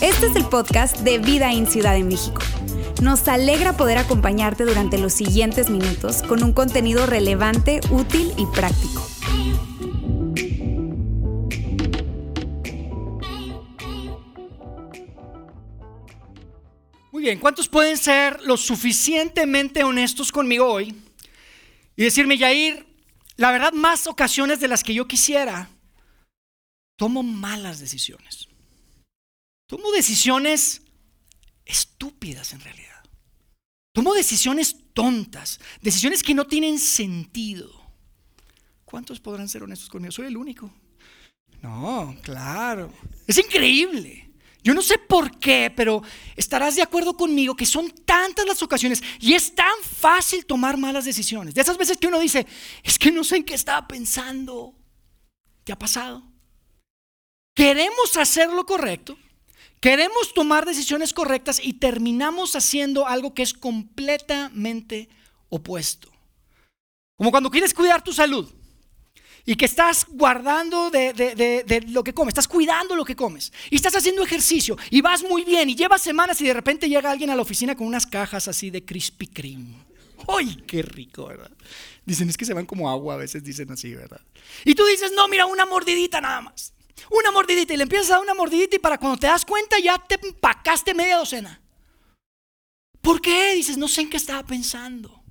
Este es el podcast de Vida en Ciudad de México. Nos alegra poder acompañarte durante los siguientes minutos con un contenido relevante, útil y práctico. Muy bien, ¿cuántos pueden ser lo suficientemente honestos conmigo hoy y decirme, Yair, la verdad, más ocasiones de las que yo quisiera, tomo malas decisiones? Tomo decisiones estúpidas en realidad. Tomo decisiones tontas, decisiones que no tienen sentido. ¿Cuántos podrán ser honestos conmigo? Soy el único. No, claro. Es increíble. Yo no sé por qué, pero estarás de acuerdo conmigo que son tantas las ocasiones y es tan fácil tomar malas decisiones. De esas veces que uno dice, es que no sé en qué estaba pensando. ¿Te ha pasado? Queremos hacer lo correcto, Queremos tomar decisiones correctas y terminamos haciendo algo que es completamente opuesto. Como cuando quieres cuidar tu salud y que estás guardando de, lo que comes, estás cuidando lo que comes y estás haciendo ejercicio y vas muy bien y llevas semanas y de repente llega alguien a la oficina con unas cajas así de Krispy Kreme. ¡Ay, qué rico, verdad! Dicen, es que se van como agua, a veces dicen así, ¿verdad? Y tú dices, no, mira, una mordidita nada más. Una mordidita y le empiezas a dar una mordidita y para cuando te das cuenta ya te empacaste media docena. ¿Por qué? Dices, no sé en qué estaba pensando.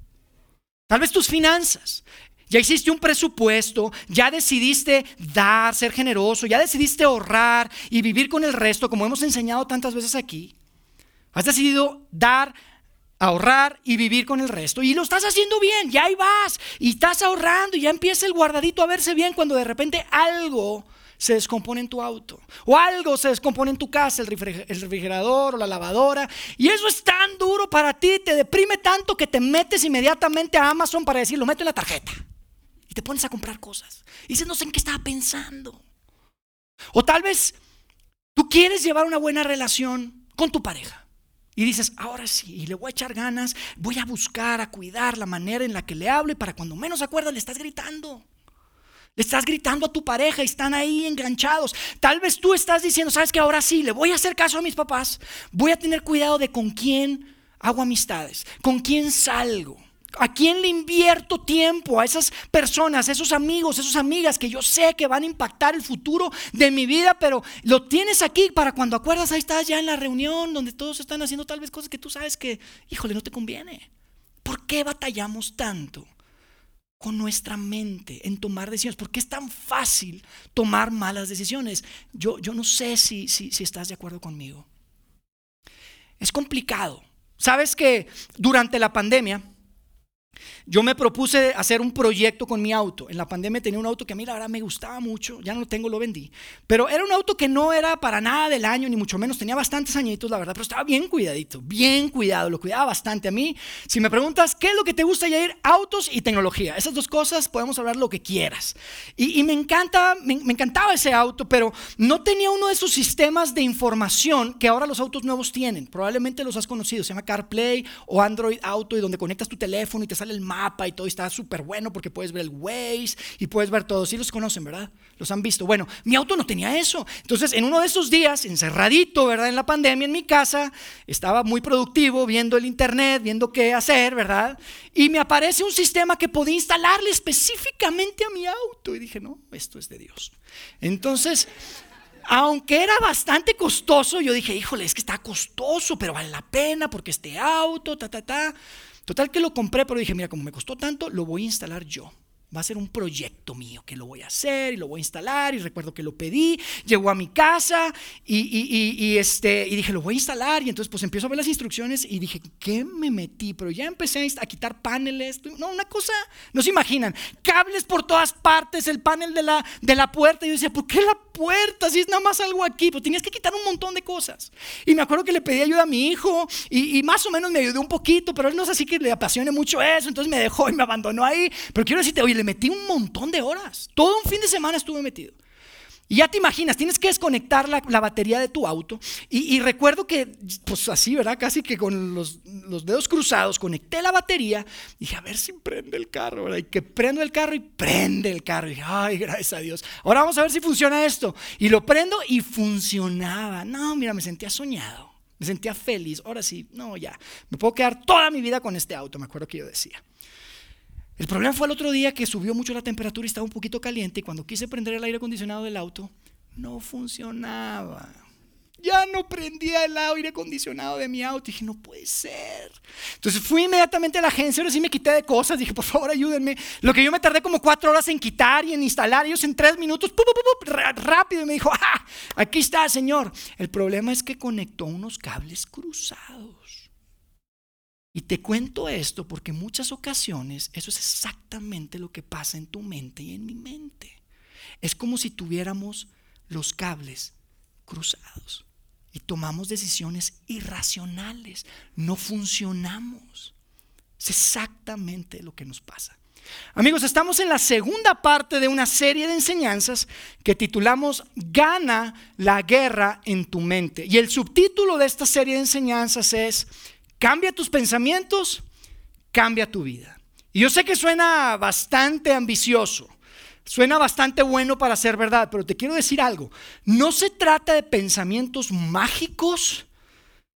Tal vez tus finanzas. Ya hiciste un presupuesto, ya decidiste dar, ser generoso, ya decidiste ahorrar y vivir con el resto, como hemos enseñado tantas veces aquí. Has decidido dar, ahorrar y vivir con el resto. Y lo estás haciendo bien, ya ahí vas. Y estás ahorrando y ya empieza el guardadito a verse bien cuando de repente algo se descompone en tu auto. O algo se descompone en tu casa, el refrigerador o la lavadora. Y eso es tan duro para ti, te deprime tanto que te metes inmediatamente a Amazon para decir, lo meto en la tarjeta. Y te pones a comprar cosas. Y dices, no sé en qué estaba pensando. O tal vez tú quieres llevar una buena relación con tu pareja. Y dices, ahora sí, y le voy a echar ganas, voy a buscar, a cuidar la manera en la que le hable para cuando menos acuerdas le estás gritando. Le estás gritando a tu pareja y están ahí enganchados. Tal vez tú estás diciendo, sabes que ahora sí, le voy a hacer caso a mis papás. Voy a tener cuidado de con quién hago amistades, con quién salgo. ¿A quién le invierto tiempo? A esas personas, a esos amigos, a esas amigas que yo sé que van a impactar el futuro de mi vida, pero lo tienes aquí para cuando acuerdas, ahí estás ya en la reunión donde todos están haciendo tal vez cosas que tú sabes que, híjole, no te conviene. ¿Por qué batallamos tanto? con nuestra mente en tomar decisiones. ¿Por qué es tan fácil tomar malas decisiones? Yo, yo no sé si, si, si estás de acuerdo conmigo. Es complicado. Sabes que durante la pandemia, yo me propuse hacer un proyecto con mi auto. En la pandemia tenía un auto que a mí la verdad me gustaba mucho, ya no lo tengo, lo vendí. Pero era un auto que no era para nada del año, ni mucho menos, tenía bastantes añitos, la verdad, pero estaba bien cuidadito, bien cuidado, lo cuidaba bastante. A mí, si me preguntas, ¿qué es lo que te gusta, ir Autos y tecnología. Esas dos cosas podemos hablar lo que quieras. Y, me, encanta, me, me encantaba ese auto, pero no tenía uno de esos sistemas de información que ahora los autos nuevos tienen. Probablemente los has conocido, se llama CarPlay o Android Auto, y donde conectas tu teléfono y te sale el mapa y todo, está súper bueno porque puedes ver el Waze y puedes ver todo. Sí los conocen, ¿verdad? Los han visto. Bueno, mi auto no tenía eso. Entonces, en uno de esos días, encerradito, ¿verdad? En la pandemia, en mi casa, estaba muy productivo viendo el internet, viendo qué hacer, ¿verdad? Y me aparece un sistema que podía instalarle específicamente a mi auto. Y dije, no, esto es de Dios. Entonces, aunque era bastante costoso, yo dije, híjole, es que está costoso, pero vale la pena porque este auto, ta, ta, ta. Total que lo compré, pero dije, mira, como me costó tanto, lo voy a instalar yo. Va a ser un proyecto mío que lo voy a hacer y lo voy a instalar. Y recuerdo que lo pedí, llegó a mi casa y, este, y dije, lo voy a instalar. Y entonces pues empiezo a ver las instrucciones y dije, ¿qué me metí? Pero ya empecé a quitar paneles. No, una cosa, no se imaginan. Cables por todas partes, el panel de la, de la puerta. Y yo decía, ¿por qué la puerta? Si es nada más algo aquí. Pues tenías que quitar un montón de cosas. Y me acuerdo que le pedí ayuda a mi hijo y, más o menos me ayudó un poquito, pero él no es así que le apasione mucho eso. Entonces me dejó y me abandonó ahí. Pero quiero decirte, oye, le metí un montón de horas. Todo un fin de semana estuve metido. Y ya te imaginas, tienes que desconectar la, batería de tu auto. Y, recuerdo que, pues así, ¿verdad? Casi que con los, dedos cruzados, conecté la batería. Dije, a ver si prende el carro, ¿verdad? Y que prendo el carro y prende el carro. Y dije, ay, gracias a Dios. Ahora vamos a ver si funciona esto. Y lo prendo y funcionaba. No, mira, me sentía soñado. Me sentía feliz. Ahora sí, no, ya. Me puedo quedar toda mi vida con este auto, me acuerdo que yo decía. El problema fue el otro día que subió mucho la temperatura y estaba un poquito caliente y cuando quise prender el aire acondicionado del auto, no funcionaba. Ya no prendía el aire acondicionado de mi auto. Y dije, no puede ser. Entonces fui inmediatamente a la agencia, ahora sí me quité de cosas. Dije, por favor, ayúdenme. Lo que yo me tardé como cuatro horas en quitar y en instalar, ellos en tres minutos, rápido. Y me dijo, ah, aquí está, señor. El problema es que conectó unos cables cruzados. Y te cuento esto porque en muchas ocasiones eso es exactamente lo que pasa en tu mente y en mi mente. Es como si tuviéramos los cables cruzados y tomamos decisiones irracionales, no funcionamos. Es exactamente lo que nos pasa. Amigos, estamos en la segunda parte de una serie de enseñanzas que titulamos Gana la guerra en tu mente. Y el subtítulo de esta serie de enseñanzas es Cambia tus pensamientos, cambia tu vida. Y yo sé que suena bastante ambicioso, suena bastante bueno para ser verdad, pero te quiero decir algo. No se trata de pensamientos mágicos,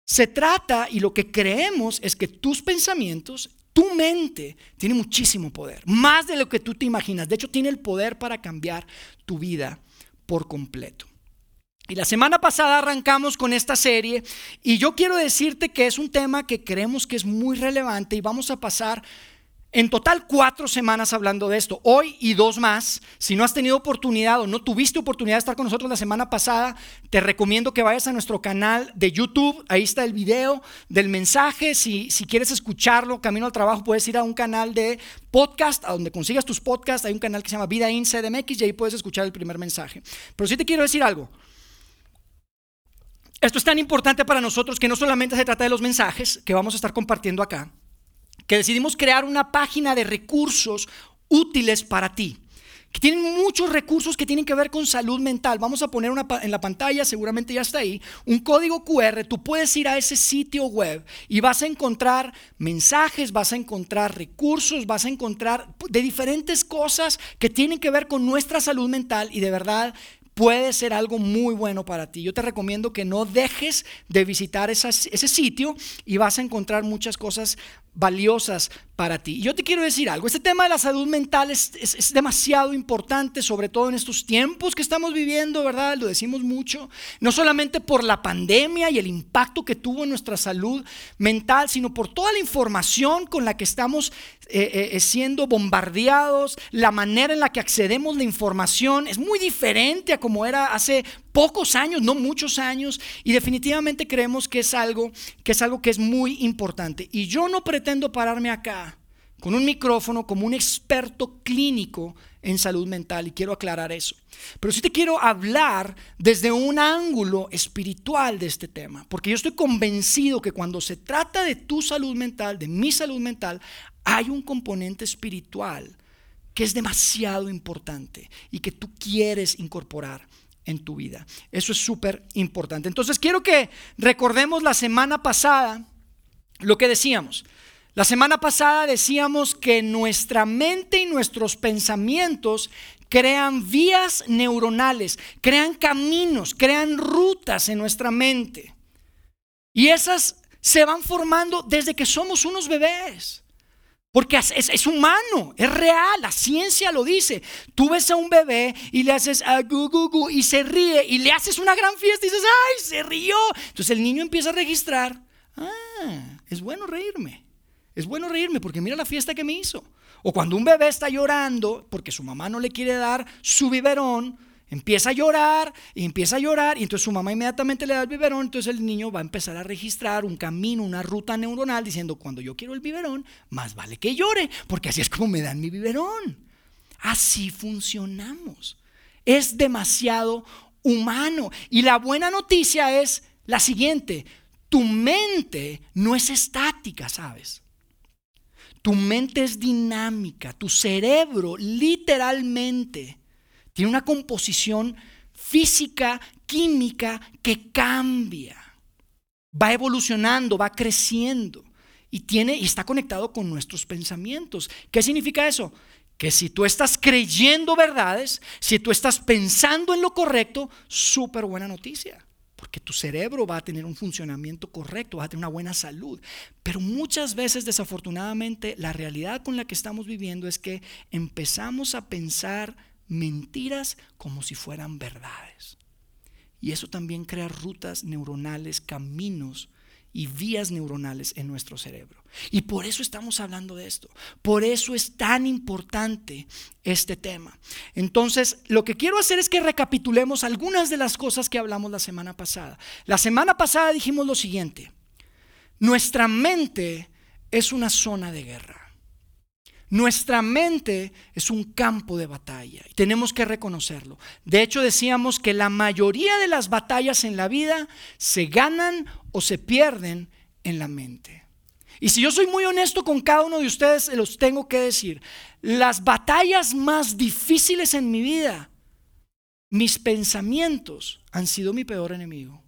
se trata, y lo que creemos es que tus pensamientos, tu mente, tiene muchísimo poder, más de lo que tú te imaginas. De hecho, tiene el poder para cambiar tu vida por completo. Y la semana pasada arrancamos con esta serie y yo quiero decirte que es un tema que creemos que es muy relevante y vamos a pasar en total cuatro semanas hablando de esto, hoy y dos más. Si no has tenido oportunidad o no tuviste oportunidad de estar con nosotros la semana pasada, te recomiendo que vayas a nuestro canal de YouTube. Ahí está el video del mensaje. Si, si quieres escucharlo, camino al trabajo, puedes ir a un canal de podcast, a donde consigas tus podcasts. Hay un canal que se llama Vida In CDMX y ahí puedes escuchar el primer mensaje. Pero sí te quiero decir algo. Esto es tan importante para nosotros que no solamente se trata de los mensajes que vamos a estar compartiendo acá, que decidimos crear una página de recursos útiles para ti que tienen muchos recursos que tienen que ver con salud mental. Vamos a poner una, en la pantalla, seguramente ya está ahí, un código QR. Tú puedes ir a ese sitio web y vas a encontrar mensajes, vas a encontrar recursos, vas a encontrar de diferentes cosas que tienen que ver con nuestra salud mental y de verdad puede ser algo muy bueno para ti. Yo te recomiendo que no dejes de visitar ese sitio y vas a encontrar muchas cosas valiosas para ti. Yo te quiero decir algo, este tema de la salud mental es, es, demasiado importante, sobre todo en estos tiempos que estamos viviendo, ¿verdad? Lo decimos mucho, no solamente por la pandemia y el impacto que tuvo en nuestra salud mental, sino por toda la información con la que estamos eh, eh, eh, siendo bombardeados, la manera en la que accedemos a la información es muy diferente a como era hace pocos años, no muchos años, y definitivamente creemos que es algo que es algo que es muy importante. Y yo no pretendo pararme acá con un micrófono como un experto clínico en salud mental y quiero aclarar eso. Pero sí te quiero hablar desde un ángulo espiritual de este tema, porque yo estoy convencido que cuando se trata de tu salud mental, de mi salud mental, hay un componente espiritual que es demasiado importante y que tú quieres incorporar en tu vida. Eso es súper importante. Entonces quiero que recordemos la semana pasada lo que decíamos. La semana pasada decíamos que nuestra mente y nuestros pensamientos crean vías neuronales, crean caminos, crean rutas en nuestra mente. Y esas se van formando desde que somos unos bebés. Porque es, humano, es real, la ciencia lo dice. Tú ves a un bebé y le haces a gu, gu, gu, y se ríe y le haces una gran fiesta y dices, ¡ay, se rió! Entonces el niño empieza a registrar, ¡ah, es bueno reírme! Es bueno reírme porque mira la fiesta que me hizo. O cuando un bebé está llorando porque su mamá no le quiere dar su biberón, Empieza a llorar y empieza a llorar y entonces su mamá inmediatamente le da el biberón, entonces el niño va a empezar a registrar un camino, una ruta neuronal diciendo, cuando yo quiero el biberón, más vale que llore, porque así es como me dan mi biberón. Así funcionamos. Es demasiado humano. Y la buena noticia es la siguiente, tu mente no es estática, ¿sabes? Tu mente es dinámica, tu cerebro literalmente tiene una composición física, química, que cambia. Va evolucionando, va creciendo y tiene y está conectado con nuestros pensamientos. ¿Qué significa eso? Que si tú estás creyendo verdades, si tú estás pensando en lo correcto, súper buena noticia porque tu cerebro va a tener un funcionamiento correcto, va a tener una buena salud. Pero muchas veces, desafortunadamente, la realidad con la que estamos viviendo es que empezamos a pensar mentiras como si fueran verdades. Y eso también crea rutas neuronales, caminos y vías neuronales en nuestro cerebro. Y por eso estamos hablando de esto. Por eso es tan importante este tema. Entonces, lo que quiero hacer es que recapitulemos algunas de las cosas que hablamos la semana pasada. La semana pasada dijimos lo siguiente. Nuestra mente es una zona de guerra. Nuestra mente es un campo de batalla y tenemos que reconocerlo. De hecho, decíamos que la mayoría de las batallas en la vida se ganan o se pierden en la mente. Y si yo soy muy honesto con cada uno de ustedes, los tengo que decir, las batallas más difíciles en mi vida, mis pensamientos han sido mi peor enemigo.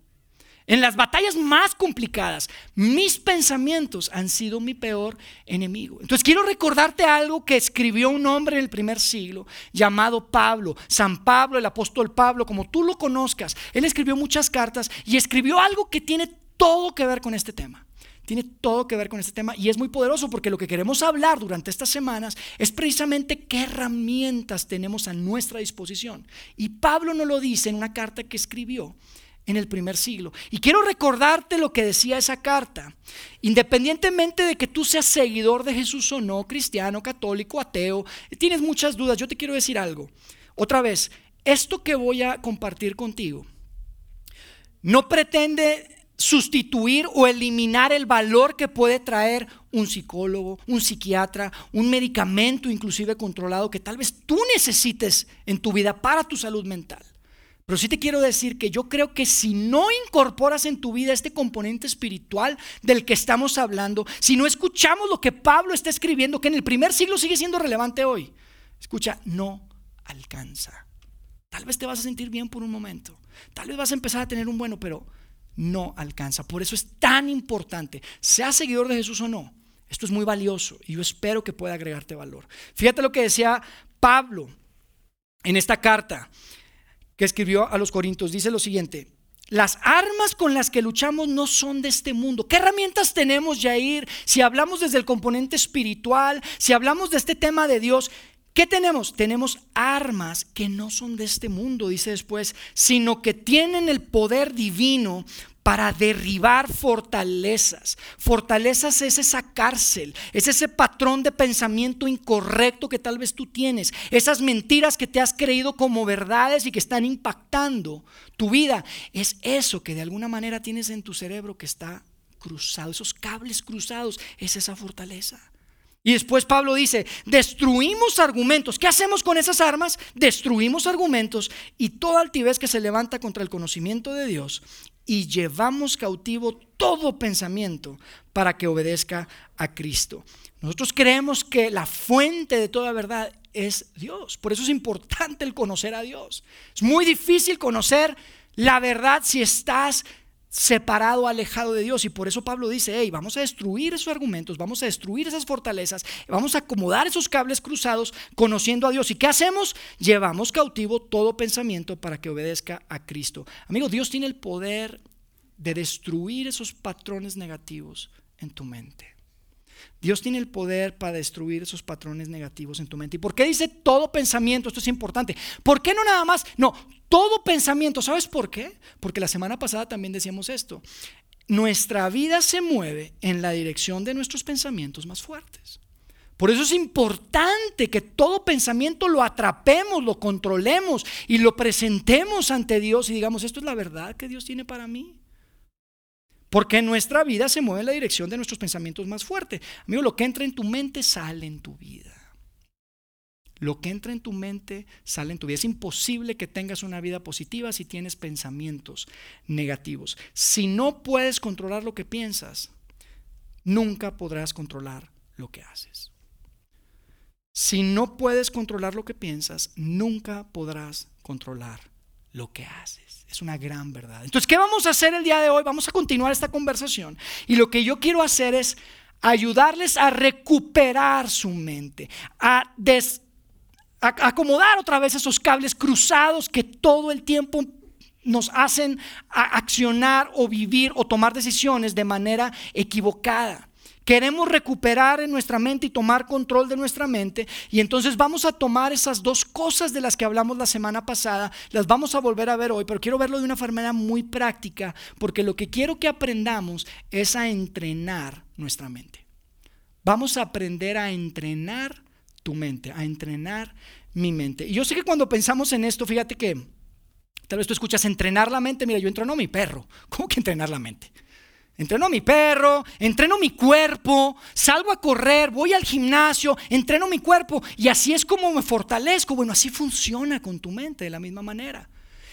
En las batallas más complicadas, mis pensamientos han sido mi peor enemigo. Entonces quiero recordarte algo que escribió un hombre en el primer siglo llamado Pablo, San Pablo, el apóstol Pablo, como tú lo conozcas. Él escribió muchas cartas y escribió algo que tiene todo que ver con este tema. Tiene todo que ver con este tema y es muy poderoso porque lo que queremos hablar durante estas semanas es precisamente qué herramientas tenemos a nuestra disposición. Y Pablo nos lo dice en una carta que escribió en el primer siglo. Y quiero recordarte lo que decía esa carta. Independientemente de que tú seas seguidor de Jesús o no, cristiano, católico, ateo, tienes muchas dudas, yo te quiero decir algo. Otra vez, esto que voy a compartir contigo no pretende sustituir o eliminar el valor que puede traer un psicólogo, un psiquiatra, un medicamento inclusive controlado que tal vez tú necesites en tu vida para tu salud mental. Pero sí te quiero decir que yo creo que si no incorporas en tu vida este componente espiritual del que estamos hablando, si no escuchamos lo que Pablo está escribiendo, que en el primer siglo sigue siendo relevante hoy, escucha, no alcanza. Tal vez te vas a sentir bien por un momento, tal vez vas a empezar a tener un bueno, pero no alcanza. Por eso es tan importante, sea seguidor de Jesús o no, esto es muy valioso y yo espero que pueda agregarte valor. Fíjate lo que decía Pablo en esta carta que escribió a los Corintios, dice lo siguiente, las armas con las que luchamos no son de este mundo. ¿Qué herramientas tenemos, Jair? Si hablamos desde el componente espiritual, si hablamos de este tema de Dios, ¿qué tenemos? Tenemos armas que no son de este mundo, dice después, sino que tienen el poder divino para derribar fortalezas. Fortalezas es esa cárcel, es ese patrón de pensamiento incorrecto que tal vez tú tienes, esas mentiras que te has creído como verdades y que están impactando tu vida. Es eso que de alguna manera tienes en tu cerebro que está cruzado, esos cables cruzados, es esa fortaleza. Y después Pablo dice, destruimos argumentos. ¿Qué hacemos con esas armas? Destruimos argumentos y toda altivez que se levanta contra el conocimiento de Dios y llevamos cautivo todo pensamiento para que obedezca a Cristo. Nosotros creemos que la fuente de toda verdad es Dios. Por eso es importante el conocer a Dios. Es muy difícil conocer la verdad si estás separado, alejado de Dios. Y por eso Pablo dice, hey, vamos a destruir esos argumentos, vamos a destruir esas fortalezas, vamos a acomodar esos cables cruzados conociendo a Dios. ¿Y qué hacemos? Llevamos cautivo todo pensamiento para que obedezca a Cristo. Amigo, Dios tiene el poder de destruir esos patrones negativos en tu mente. Dios tiene el poder para destruir esos patrones negativos en tu mente. ¿Y por qué dice todo pensamiento? Esto es importante. ¿Por qué no nada más? No, todo pensamiento. ¿Sabes por qué? Porque la semana pasada también decíamos esto. Nuestra vida se mueve en la dirección de nuestros pensamientos más fuertes. Por eso es importante que todo pensamiento lo atrapemos, lo controlemos y lo presentemos ante Dios y digamos, esto es la verdad que Dios tiene para mí. Porque nuestra vida se mueve en la dirección de nuestros pensamientos más fuertes. Amigo, lo que entra en tu mente sale en tu vida. Lo que entra en tu mente sale en tu vida. Es imposible que tengas una vida positiva si tienes pensamientos negativos. Si no puedes controlar lo que piensas, nunca podrás controlar lo que haces. Si no puedes controlar lo que piensas, nunca podrás controlar lo que haces. Es una gran verdad. Entonces, ¿qué vamos a hacer el día de hoy? Vamos a continuar esta conversación. Y lo que yo quiero hacer es ayudarles a recuperar su mente, a, acomodar otra vez esos cables cruzados que todo el tiempo nos hacen accionar o vivir o tomar decisiones de manera equivocada. Queremos recuperar en nuestra mente y tomar control de nuestra mente. Y entonces vamos a tomar esas dos cosas de las que hablamos la semana pasada, las vamos a volver a ver hoy, pero quiero verlo de una manera muy práctica, porque lo que quiero que aprendamos es a entrenar nuestra mente. Vamos a aprender a entrenar tu mente, a entrenar mi mente. Y yo sé que cuando pensamos en esto, fíjate que tal vez tú escuchas entrenar la mente, mira, yo entreno a mi perro. ¿Cómo que entrenar la mente? Entreno a mi perro, entreno mi cuerpo, salgo a correr, voy al gimnasio, entreno mi cuerpo y así es como me fortalezco. Bueno, así funciona con tu mente de la misma manera.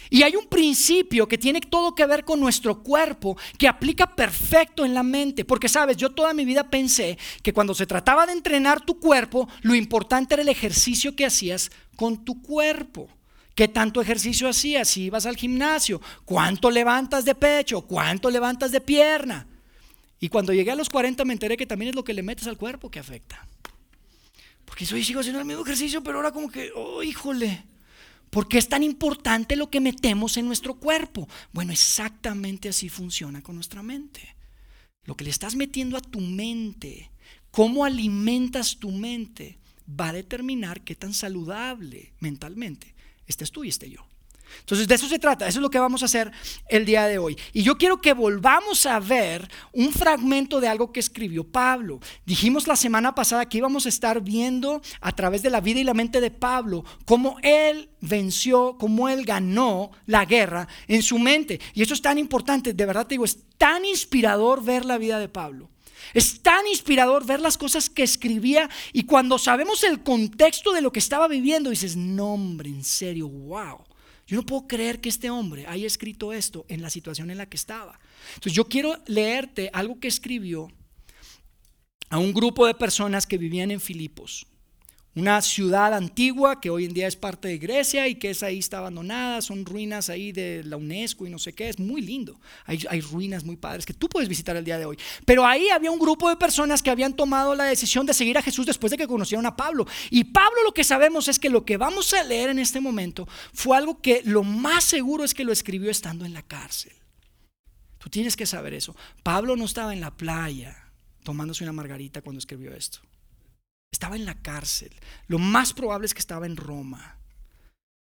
Y hay un principio que tiene todo que ver con nuestro cuerpo, que aplica perfecto en la mente. Porque sabes, yo toda mi vida pensé que cuando se trataba de entrenar tu cuerpo, lo importante era el ejercicio que hacías con tu cuerpo. ¿Qué tanto ejercicio hacías? Si ibas al gimnasio, ¿cuánto levantas de pecho? ¿Cuánto levantas de pierna? Y cuando llegué a los 40 me enteré que también es lo que le metes al cuerpo que afecta. Porque soy sigo haciendo el mismo ejercicio, pero ahora como que, oh, híjole, ¿por qué es tan importante lo que metemos en nuestro cuerpo? Bueno, exactamente así funciona con nuestra mente. Lo que le estás metiendo a tu mente, cómo alimentas tu mente, va a determinar qué tan saludable mentalmente es tú y este yo. Entonces de eso se trata, eso es lo que vamos a hacer el día de hoy. Y yo quiero que volvamos a ver un fragmento de algo que escribió Pablo. Dijimos la semana pasada que íbamos a estar viendo a través de la vida y la mente de Pablo cómo él venció, cómo él ganó la guerra en su mente. Y eso es tan importante, de verdad te digo, es tan inspirador ver la vida de Pablo. Es tan inspirador ver las cosas que escribía y cuando sabemos el contexto de lo que estaba viviendo, dices, no hombre, en serio, wow. Yo no puedo creer que este hombre haya escrito esto en la situación en la que estaba. Entonces yo quiero leerte algo que escribió a un grupo de personas que vivían en Filipos una ciudad antigua que hoy en día es parte de Grecia y que es ahí está abandonada, son ruinas ahí de la UNESCO y no sé qué, es muy lindo. Hay, hay, ruinas muy padres que tú puedes visitar el día de hoy. Pero ahí había un grupo de personas que habían tomado la decisión de seguir a Jesús después de que conocieron a Pablo. Y Pablo lo que sabemos es que lo que vamos a leer en este momento fue algo que lo más seguro es que lo escribió estando en la cárcel. Tú tienes que saber eso. Pablo no estaba en la playa tomándose una margarita cuando escribió esto. Estaba en la cárcel. Lo más probable es que estaba en Roma.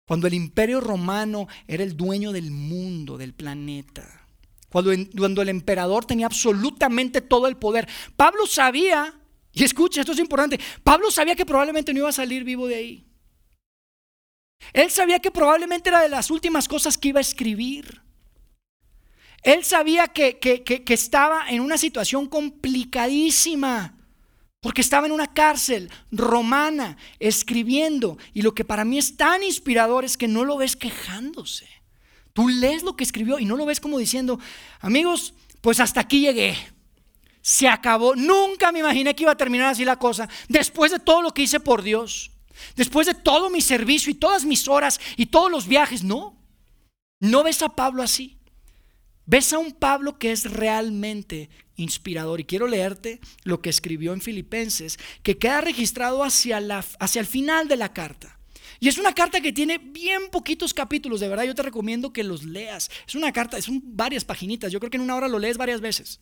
Cuando el imperio romano era el dueño del mundo, del planeta. Cuando, cuando el emperador tenía absolutamente todo el poder. Pablo sabía, y escucha, esto es importante, Pablo sabía que probablemente no iba a salir vivo de ahí. Él sabía que probablemente era de las últimas cosas que iba a escribir. Él sabía que, que estaba en una situación complicadísima. Porque estaba en una cárcel romana escribiendo. Y lo que para mí es tan inspirador es que no lo ves quejándose. Tú lees lo que escribió y no lo ves como diciendo, amigos, pues hasta aquí llegué. Se acabó. Nunca me imaginé que iba a terminar así la cosa. Después de todo lo que hice por Dios. Después de todo mi servicio y todas mis horas y todos los viajes. No. No ves a Pablo así. Ves a un Pablo que es realmente inspirador. Y quiero leerte lo que escribió en Filipenses, que queda registrado hacia, la, hacia el final de la carta. Y es una carta que tiene bien poquitos capítulos, de verdad yo te recomiendo que los leas. Es una carta, son varias paginitas, yo creo que en una hora lo lees varias veces.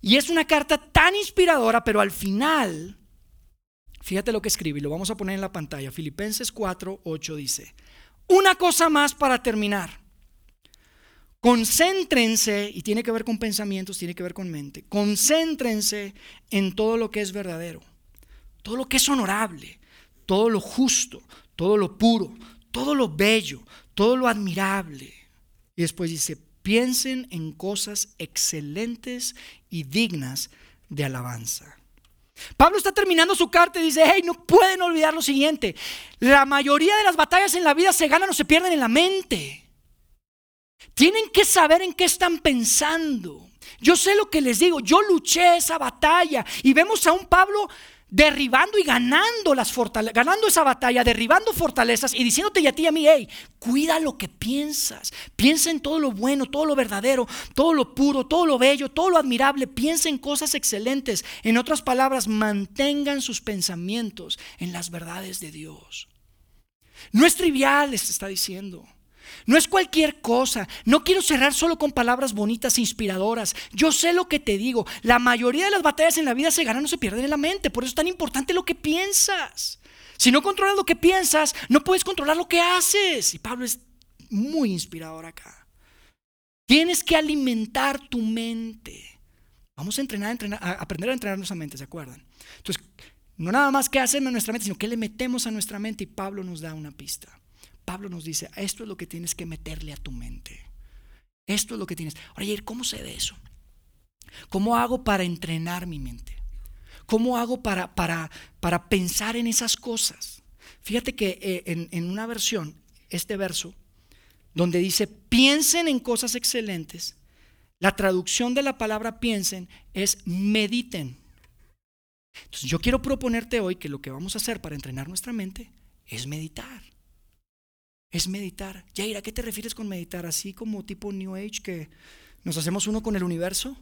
Y es una carta tan inspiradora, pero al final, fíjate lo que escribe y lo vamos a poner en la pantalla. Filipenses 4, 8 dice, una cosa más para terminar. Concéntrense, y tiene que ver con pensamientos, tiene que ver con mente, concéntrense en todo lo que es verdadero, todo lo que es honorable, todo lo justo, todo lo puro, todo lo bello, todo lo admirable. Y después dice, piensen en cosas excelentes y dignas de alabanza. Pablo está terminando su carta y dice, hey, no pueden olvidar lo siguiente, la mayoría de las batallas en la vida se ganan o se pierden en la mente. Tienen que saber en qué están pensando. Yo sé lo que les digo, yo luché esa batalla y vemos a un Pablo derribando y ganando, las ganando esa batalla, derribando fortalezas y diciéndote y a ti y a mí, hey, cuida lo que piensas, piensa en todo lo bueno, todo lo verdadero, todo lo puro, todo lo bello, todo lo admirable, piensa en cosas excelentes. En otras palabras, mantengan sus pensamientos en las verdades de Dios. No es trivial, les está diciendo. No es cualquier cosa. No quiero cerrar solo con palabras bonitas e inspiradoras. Yo sé lo que te digo. La mayoría de las batallas en la vida se ganan o se pierden en la mente. Por eso es tan importante lo que piensas. Si no controlas lo que piensas, no puedes controlar lo que haces. Y Pablo es muy inspirador acá. Tienes que alimentar tu mente. Vamos a entrenar, a aprender a entrenar nuestra mente, ¿se acuerdan? Entonces, no nada más qué hacemos en nuestra mente, sino qué le metemos a nuestra mente. Y Pablo nos da una pista. Pablo nos dice, esto es lo que tienes que meterle a tu mente. Esto es lo que tienes. Oye, ¿cómo se ve eso? ¿Cómo hago para entrenar mi mente? ¿Cómo hago para, para, para pensar en esas cosas? Fíjate que eh, en, en una versión, este verso, donde dice, piensen en cosas excelentes, la traducción de la palabra piensen es mediten. Entonces yo quiero proponerte hoy que lo que vamos a hacer para entrenar nuestra mente es meditar es meditar. Jair, ¿a qué te refieres con meditar? Así como tipo New Age que nos hacemos uno con el universo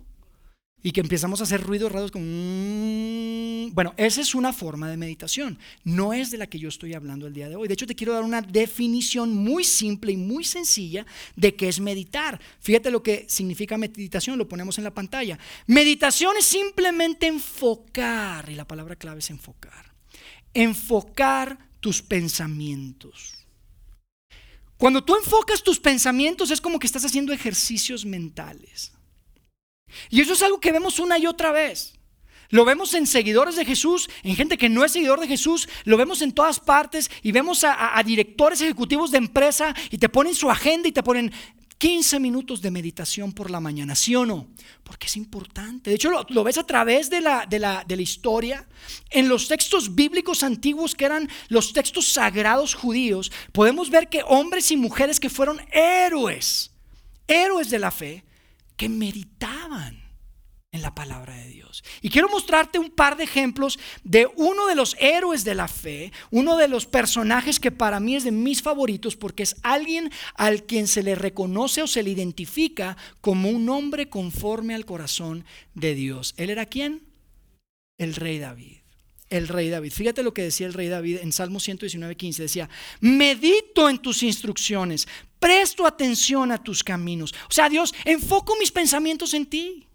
y que empezamos a hacer ruidos raros como... Mm". Bueno, esa es una forma de meditación. No es de la que yo estoy hablando el día de hoy. De hecho, te quiero dar una definición muy simple y muy sencilla de qué es meditar. Fíjate lo que significa meditación, lo ponemos en la pantalla. Meditación es simplemente enfocar, y la palabra clave es enfocar. Enfocar tus pensamientos. Cuando tú enfocas tus pensamientos es como que estás haciendo ejercicios mentales. Y eso es algo que vemos una y otra vez. Lo vemos en seguidores de Jesús, en gente que no es seguidor de Jesús, lo vemos en todas partes y vemos a, directores ejecutivos de empresa y te ponen su agenda y te ponen, 15 minutos de meditación por la mañana, ¿sí o no? Porque es importante. De hecho, lo, ves a través de la, de, la, de la, historia. En los textos bíblicos antiguos, que eran los textos sagrados judíos, podemos ver que hombres y mujeres que fueron héroes, héroes de la fe, que meditaban en la palabra de Dios. Y quiero mostrarte un par de ejemplos de uno de los héroes de la fe, uno de los personajes que para mí es de mis favoritos porque es alguien al quien se le reconoce o se le identifica como un hombre conforme al corazón de Dios. ¿Él era quién? El rey David. El rey David. Fíjate lo que decía el rey David en Salmo 119, 15. Decía, medito en tus instrucciones, presto atención a tus caminos. O sea, Dios, enfoco mis pensamientos en ti.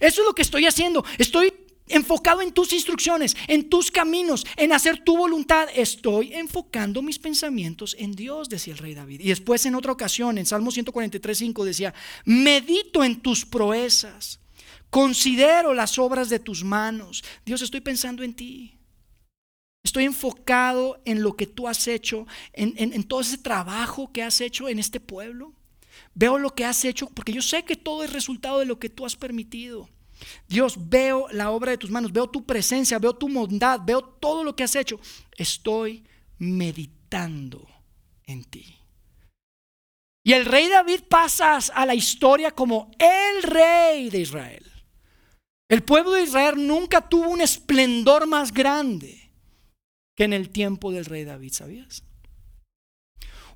Eso es lo que estoy haciendo. Estoy enfocado en tus instrucciones, en tus caminos, en hacer tu voluntad. Estoy enfocando mis pensamientos en Dios, decía el rey David. Y después en otra ocasión, en Salmo 143, 5 decía, medito en tus proezas, considero las obras de tus manos. Dios, estoy pensando en ti. Estoy enfocado en lo que tú has hecho, en, en todo ese trabajo que has hecho en este pueblo. Veo lo que has hecho porque yo sé que todo es resultado de lo que tú has permitido. Dios, veo la obra de tus manos, veo tu presencia, veo tu bondad, veo todo lo que has hecho. Estoy meditando en ti. Y el rey David pasa a la historia como el rey de Israel. El pueblo de Israel nunca tuvo un esplendor más grande que en el tiempo del rey David, ¿sabías?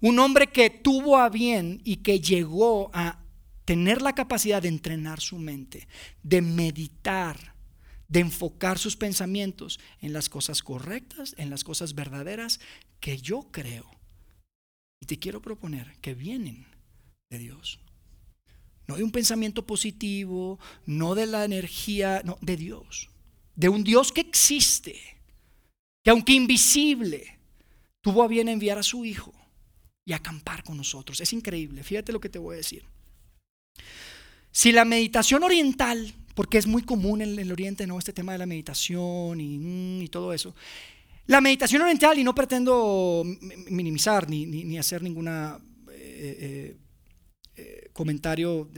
Un hombre que tuvo a bien y que llegó a tener la capacidad de entrenar su mente, de meditar, de enfocar sus pensamientos en las cosas correctas, en las cosas verdaderas que yo creo. Y te quiero proponer que vienen de Dios. No de un pensamiento positivo, no de la energía, no, de Dios. De un Dios que existe, que aunque invisible, tuvo a bien enviar a su Hijo y acampar con nosotros. Es increíble. Fíjate lo que te voy a decir. Si la meditación oriental, porque es muy común en el Oriente, ¿no? Este tema de la meditación y, mm, todo eso. La meditación oriental, y no pretendo minimizar ni, hacer ningún eh, eh, eh, comentario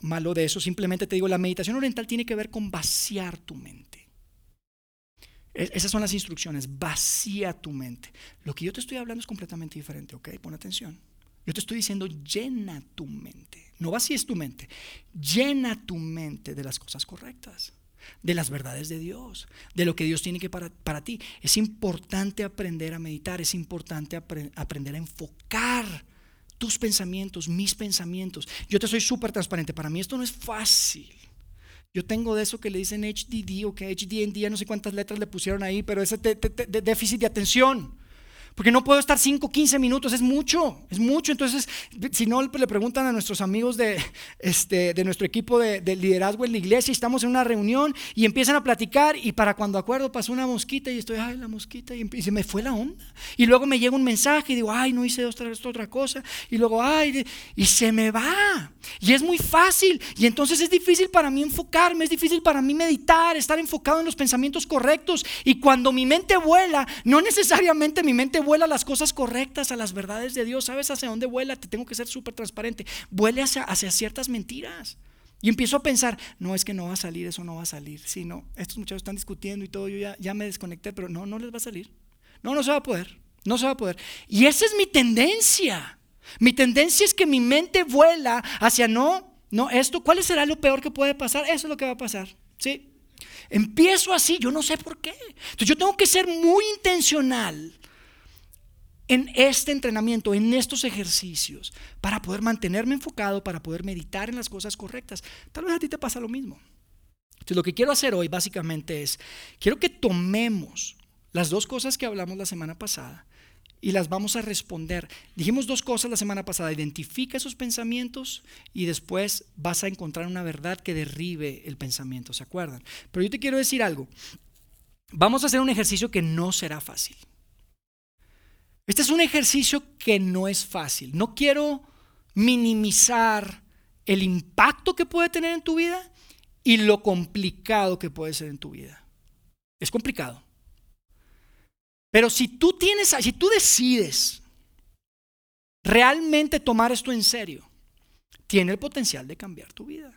malo de eso, simplemente te digo, la meditación oriental tiene que ver con vaciar tu mente. Esas son las instrucciones. Vacía tu mente. Lo que yo te estoy hablando es completamente diferente, ¿ok? Pon atención. Yo te estoy diciendo, llena tu mente. No vacíes tu mente. Llena tu mente de las cosas correctas. de las verdades de Dios, de lo que Dios tiene que para, para ti. Es importante aprender a meditar, es importante aprender a enfocar tus pensamientos, mis pensamientos. Yo te soy súper transparente, para mí esto no es fácil. Yo tengo de eso que le dicen HDD o que HDND, no sé cuántas letras le pusieron ahí, pero ese déficit de atención. Porque no puedo estar 5, 15 minutos, es mucho, es mucho. Entonces, si no, le preguntan a nuestros amigos de, este, de nuestro equipo de, liderazgo en la iglesia, estamos en una reunión y empiezan a platicar y para cuando acuerdo pasó una mosquita y estoy, ay, la mosquita, y, se me fue la onda. Y luego me llega un mensaje y digo, ay, no hice otra, otra cosa. Y luego, ay, y se me va. Y es muy fácil. Y entonces es difícil para mí enfocarme, es difícil para mí meditar, estar enfocado en los pensamientos correctos. Y cuando mi mente vuela, no necesariamente mi mente vuela las cosas correctas, a las verdades de Dios. ¿Sabes hacia dónde vuela? Te tengo que ser súper transparente. Vuele hacia, hacia ciertas mentiras. Y empiezo a pensar, no, es que no va a salir, eso no va a salir. Si no, estos muchachos están discutiendo y todo, yo ya, ya me desconecté, pero no, no les va a salir. No, no se va a poder, no se va a poder. Y esa es mi tendencia. Mi tendencia es que mi mente vuela hacia no, no, esto, ¿cuál será lo peor que puede pasar? Eso es lo que va a pasar. ¿Sí? Empiezo así, yo no sé por qué. Entonces yo tengo que ser muy intencional en este entrenamiento, en estos ejercicios, para poder mantenerme enfocado, para poder meditar en las cosas correctas. Tal vez a ti te pasa lo mismo. Entonces lo que quiero hacer hoy básicamente es, quiero que tomemos las dos cosas que hablamos la semana pasada y las vamos a responder. Dijimos dos cosas la semana pasada, identifica esos pensamientos y después vas a encontrar una verdad que derribe el pensamiento, ¿se acuerdan? Pero yo te quiero decir algo, vamos a hacer un ejercicio que no será fácil. Este es un ejercicio que no es fácil. No quiero minimizar el impacto que puede tener en tu vida y lo complicado que puede ser en tu vida. Es complicado. Pero si tú tienes, si tú decides realmente tomar esto en serio, tiene el potencial de cambiar tu vida.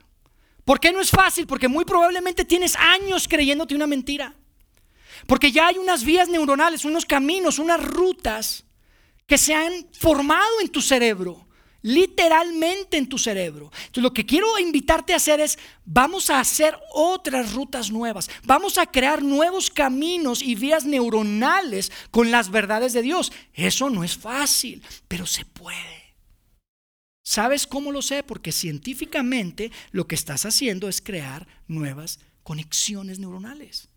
¿Por qué no es fácil? Porque muy probablemente tienes años creyéndote una mentira. Porque ya hay unas vías neuronales, unos caminos, unas rutas que se han formado en tu cerebro, literalmente en tu cerebro. Entonces lo que quiero invitarte a hacer es, vamos a hacer otras rutas nuevas, vamos a crear nuevos caminos y vías neuronales con las verdades de Dios. Eso no es fácil, pero se puede. ¿Sabes cómo lo sé? Porque científicamente lo que estás haciendo es crear nuevas conexiones neuronales.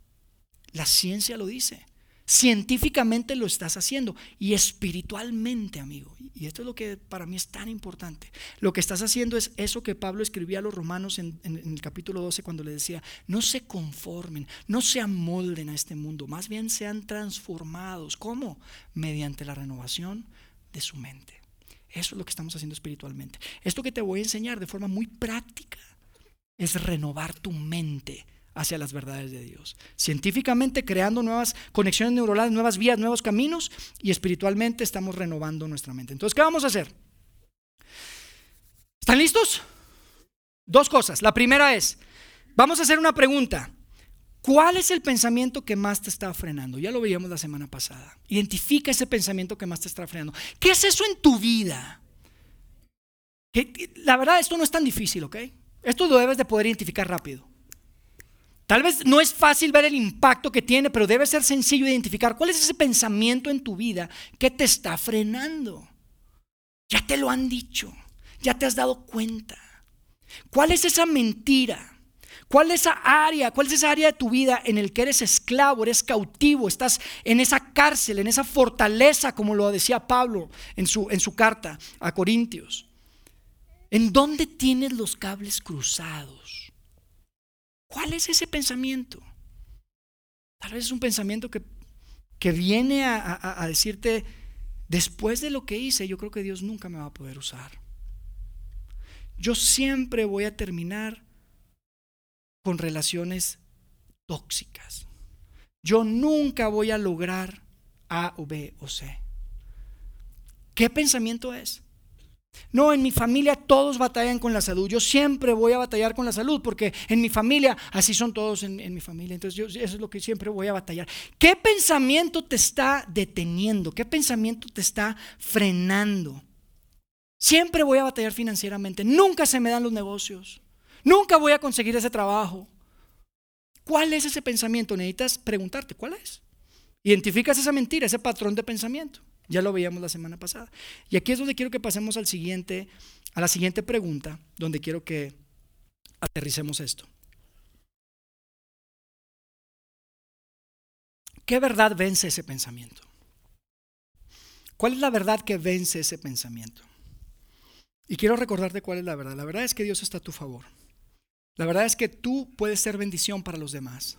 La ciencia lo dice. Científicamente lo estás haciendo y espiritualmente, amigo. Y esto es lo que para mí es tan importante. Lo que estás haciendo es eso que Pablo escribía a los romanos en, el capítulo 12 cuando le decía, no se conformen, no se amolden a este mundo, más bien sean transformados. ¿Cómo? Mediante la renovación de su mente. Eso es lo que estamos haciendo espiritualmente. Esto que te voy a enseñar de forma muy práctica es renovar tu mente hacia las verdades de Dios. Científicamente creando nuevas conexiones neuronales, nuevas vías, nuevos caminos y espiritualmente estamos renovando nuestra mente. Entonces, ¿qué vamos a hacer? ¿Están listos? Dos cosas. La primera es, vamos a hacer una pregunta. ¿Cuál es el pensamiento que más te está frenando? Ya lo veíamos la semana pasada. Identifica ese pensamiento que más te está frenando. ¿Qué es eso en tu vida? la verdad, esto no es tan difícil, ¿ok? Esto lo debes de poder identificar rápido. Tal vez no es fácil ver el impacto que tiene, pero debe ser sencillo identificar cuál es ese pensamiento en tu vida que te está frenando. Ya te lo han dicho, ya te has dado cuenta. ¿Cuál es esa mentira? ¿Cuál es esa área? ¿Cuál es esa área de tu vida en el que eres esclavo, eres cautivo, estás en esa cárcel, en esa fortaleza, como lo decía Pablo en su, en su carta a Corintios? ¿En dónde tienes los cables cruzados? ¿Cuál es ese pensamiento? Tal vez es un pensamiento que, que viene a, a decirte, después de lo que hice, yo creo que Dios nunca me va a poder usar. Yo siempre voy a terminar con relaciones tóxicas. Yo nunca voy a lograr A o B o C. ¿Qué pensamiento es? No, en mi familia todos batallan con la salud. Yo siempre voy a batallar con la salud porque en mi familia, así son todos en, mi familia. Entonces yo, eso es lo que siempre voy a batallar. ¿Qué pensamiento te está deteniendo? ¿Qué pensamiento te está frenando? Siempre voy a batallar financieramente. Nunca se me dan los negocios. Nunca voy a conseguir ese trabajo. cuál es ese pensamiento, necesitas preguntarte cuál es. Identificas esa mentira, ese patrón de pensamiento. Ya lo veíamos la semana pasada. Y aquí es donde quiero que pasemos al siguiente, a la siguiente pregunta, donde quiero que aterricemos esto. ¿Qué verdad vence ese pensamiento? ¿Cuál es la verdad que vence ese pensamiento? Y quiero recordarte cuál es la verdad. La verdad es que Dios está a tu favor. La verdad es que tú puedes ser bendición para los demás.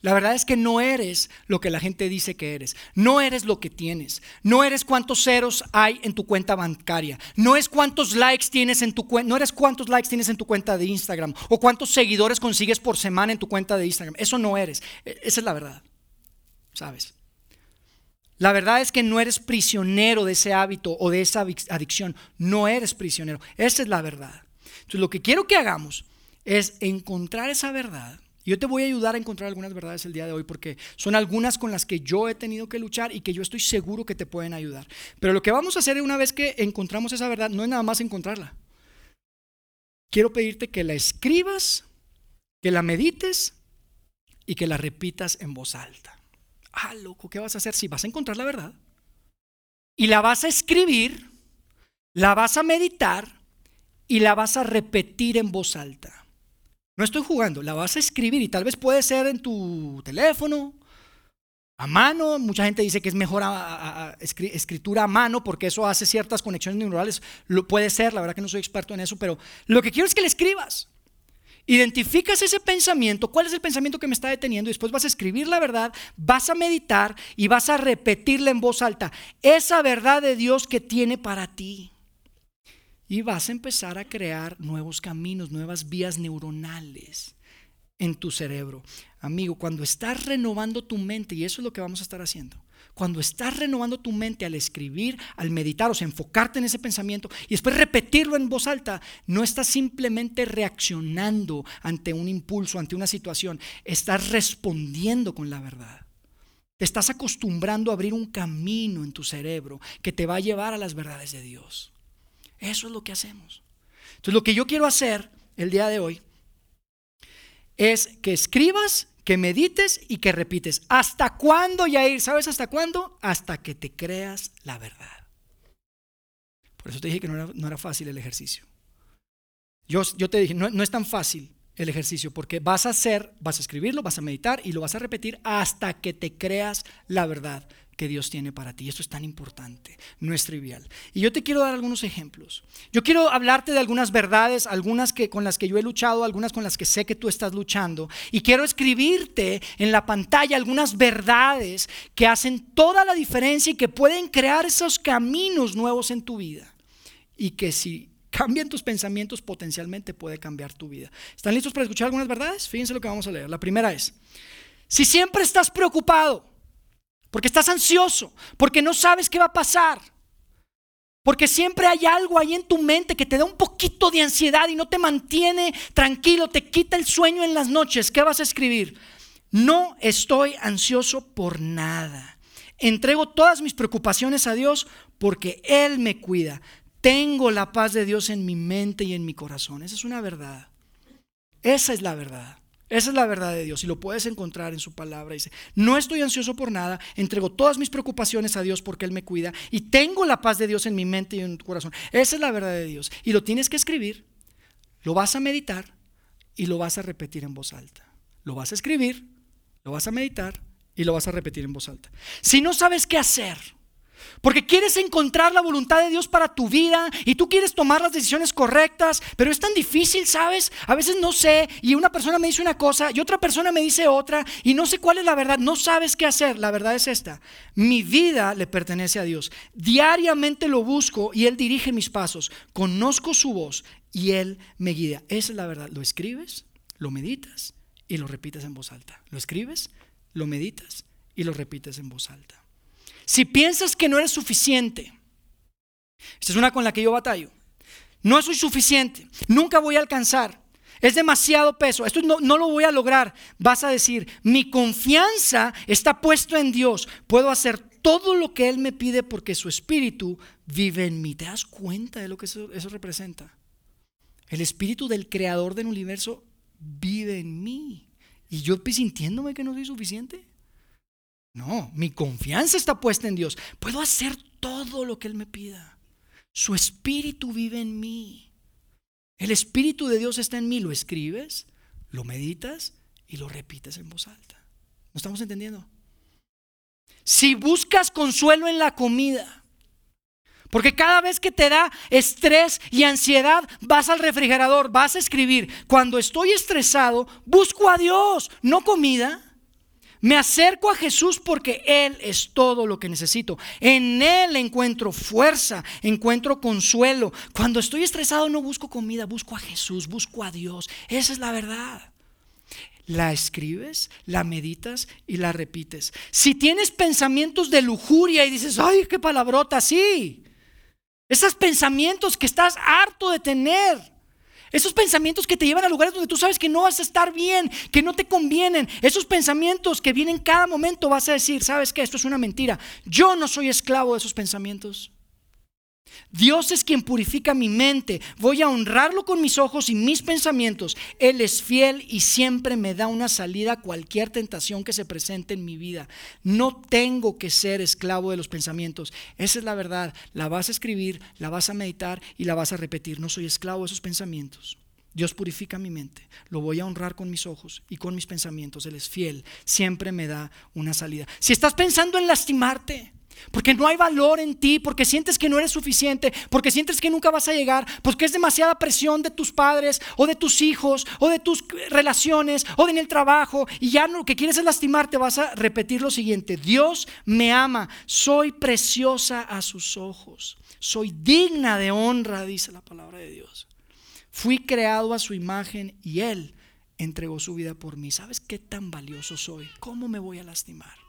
La verdad es que no eres lo que la gente dice que eres. No eres lo que tienes. No eres cuántos ceros hay en tu cuenta bancaria. No es cuántos likes tienes en tu. No eres cuántos likes tienes en tu cuenta de Instagram o cuántos seguidores consigues por semana en tu cuenta de Instagram. Eso no eres. E, esa es la verdad. ¿Sabes? La verdad es que no eres prisionero de ese hábito o de esa adicción. No eres prisionero. Esa es la verdad. Entonces lo que quiero que hagamos es encontrar esa verdad yo te voy a ayudar a encontrar algunas verdades el día de hoy porque son algunas con las que yo he tenido que luchar y que yo estoy seguro que te pueden ayudar. Pero lo que vamos a hacer una vez que encontramos esa verdad no es nada más encontrarla. Quiero pedirte que la escribas, que la medites y que la repitas en voz alta. Ah, loco, ¿qué vas a hacer si vas a encontrar la verdad? Y la vas a escribir, la vas a meditar y la vas a repetir en voz alta. No estoy jugando, la vas a escribir y tal vez puede ser en tu teléfono, a mano. Mucha gente dice que es mejor a, escritura a mano porque eso hace ciertas conexiones neuronales. Lo, puede ser, la verdad que no soy experto en eso, pero lo que quiero es que le escribas. Identificas ese pensamiento, cuál es el pensamiento que me está deteniendo y después vas a escribir la verdad, vas a meditar y vas a repetirla en voz alta. Esa verdad de Dios que tiene para ti y vas a empezar a crear nuevos caminos, nuevas vías neuronales en tu cerebro. Amigo, cuando estás renovando tu mente, y eso es lo que vamos a estar haciendo, cuando estás renovando tu mente al escribir, al meditar, o sea, enfocarte en ese pensamiento y después repetirlo en voz alta, no estás simplemente reaccionando ante un impulso, ante una situación, estás respondiendo con la verdad. Te estás acostumbrando a abrir un camino en tu cerebro que te va a llevar a las verdades de Dios. Eso es lo que hacemos. Entonces lo que yo quiero hacer el día de hoy es que escribas, que medites y que repites. ¿Hasta cuándo, Yair? ¿Sabes hasta cuándo? Hasta que te creas la verdad. Por eso te dije que no era, fácil el ejercicio. Yo, yo te dije, no, no es tan fácil el ejercicio porque vas a hacer, vas a escribirlo, vas a meditar y lo vas a repetir hasta que te creas la verdad que Dios tiene para ti. Esto es tan importante, no es trivial. Y yo te quiero dar algunos ejemplos. Yo quiero hablarte de algunas verdades, algunas que con las que yo he luchado, algunas con las que sé que tú estás luchando y quiero escribirte en la pantalla algunas verdades que hacen toda la diferencia y que pueden crear esos caminos nuevos en tu vida. Y que si cambian tus pensamientos potencialmente puede cambiar tu vida. ¿Están listos para escuchar algunas verdades? Fíjense lo que vamos a leer. La primera es, si siempre estás preocupado, porque estás ansioso, porque no sabes qué va a pasar, porque siempre hay algo ahí en tu mente que te da un poquito de ansiedad y no te mantiene tranquilo, te quita el sueño en las noches. ¿Qué vas a escribir? No estoy ansioso por nada. Entrego todas mis preocupaciones a Dios porque Él me cuida. Tengo la paz de Dios en mi mente y en mi corazón. Esa es una verdad. Esa es la verdad. Esa es la verdad de Dios y lo puedes encontrar en su palabra. Dice, no estoy ansioso por nada, entrego todas mis preocupaciones a Dios porque Él me cuida y tengo la paz de Dios en mi mente y en tu corazón. Esa es la verdad de Dios. Y lo tienes que escribir, lo vas a meditar y lo vas a repetir en voz alta. Lo vas a escribir, lo vas a meditar y lo vas a repetir en voz alta. Si no sabes qué hacer, porque quieres encontrar la voluntad de Dios para tu vida y tú quieres tomar las decisiones correctas, pero es tan difícil, ¿sabes? A veces no sé y una persona me dice una cosa y otra persona me dice otra y no sé cuál es la verdad, no sabes qué hacer. La verdad es esta, mi vida le pertenece a Dios. Diariamente lo busco y Él dirige mis pasos. Conozco su voz y Él me guía. Esa es la verdad. Lo escribes, lo meditas y lo repites en voz alta. Lo escribes, lo meditas y lo repites en voz alta. Si piensas que no eres suficiente, esta es una con la que yo batallo, no soy suficiente, nunca voy a alcanzar, es demasiado peso, esto no, lo voy a lograr, vas a decir, mi confianza está puesto en Dios, puedo hacer todo lo que Él me pide porque su espíritu vive en mí. ¿Te das cuenta de lo que eso, eso representa? El espíritu del creador del universo vive en mí y yo sintiéndome que no soy suficiente. No, mi confianza está puesta en Dios. Puedo hacer todo lo que Él me pida. Su espíritu vive en mí. El espíritu de Dios está en mí. Lo escribes, lo meditas y lo repites en voz alta. ¿No estamos entendiendo? Si buscas consuelo en la comida, porque cada vez que te da estrés y ansiedad, vas al refrigerador, vas a escribir, cuando estoy estresado, busco a Dios, no comida. Me acerco a Jesús porque Él es todo lo que necesito. En Él encuentro fuerza, encuentro consuelo. Cuando estoy estresado no busco comida, busco a Jesús, busco a Dios. Esa es la verdad. La escribes, la meditas y la repites. Si tienes pensamientos de lujuria y dices, ay, qué palabrota, sí. Esos pensamientos que estás harto de tener esos pensamientos que te llevan a lugares donde tú sabes que no vas a estar bien, que no te convienen. Esos pensamientos que vienen cada momento vas a decir, ¿sabes qué? Esto es una mentira. Yo no soy esclavo de esos pensamientos. Dios es quien purifica mi mente. Voy a honrarlo con mis ojos y mis pensamientos. Él es fiel y siempre me da una salida a cualquier tentación que se presente en mi vida. No tengo que ser esclavo de los pensamientos. Esa es la verdad. La vas a escribir, la vas a meditar y la vas a repetir. No soy esclavo de esos pensamientos. Dios purifica mi mente. Lo voy a honrar con mis ojos y con mis pensamientos. Él es fiel. Siempre me da una salida. Si estás pensando en lastimarte, porque no hay valor en ti, porque sientes que no eres suficiente, porque sientes que nunca vas a llegar, porque es demasiada presión de tus padres o de tus hijos o de tus relaciones o en el trabajo y ya lo que quieres es lastimarte, vas a repetir lo siguiente, Dios me ama, soy preciosa a sus ojos, soy digna de honra, dice la palabra de Dios. Fui creado a su imagen y Él entregó su vida por mí. ¿Sabes qué tan valioso soy? ¿Cómo me voy a lastimar?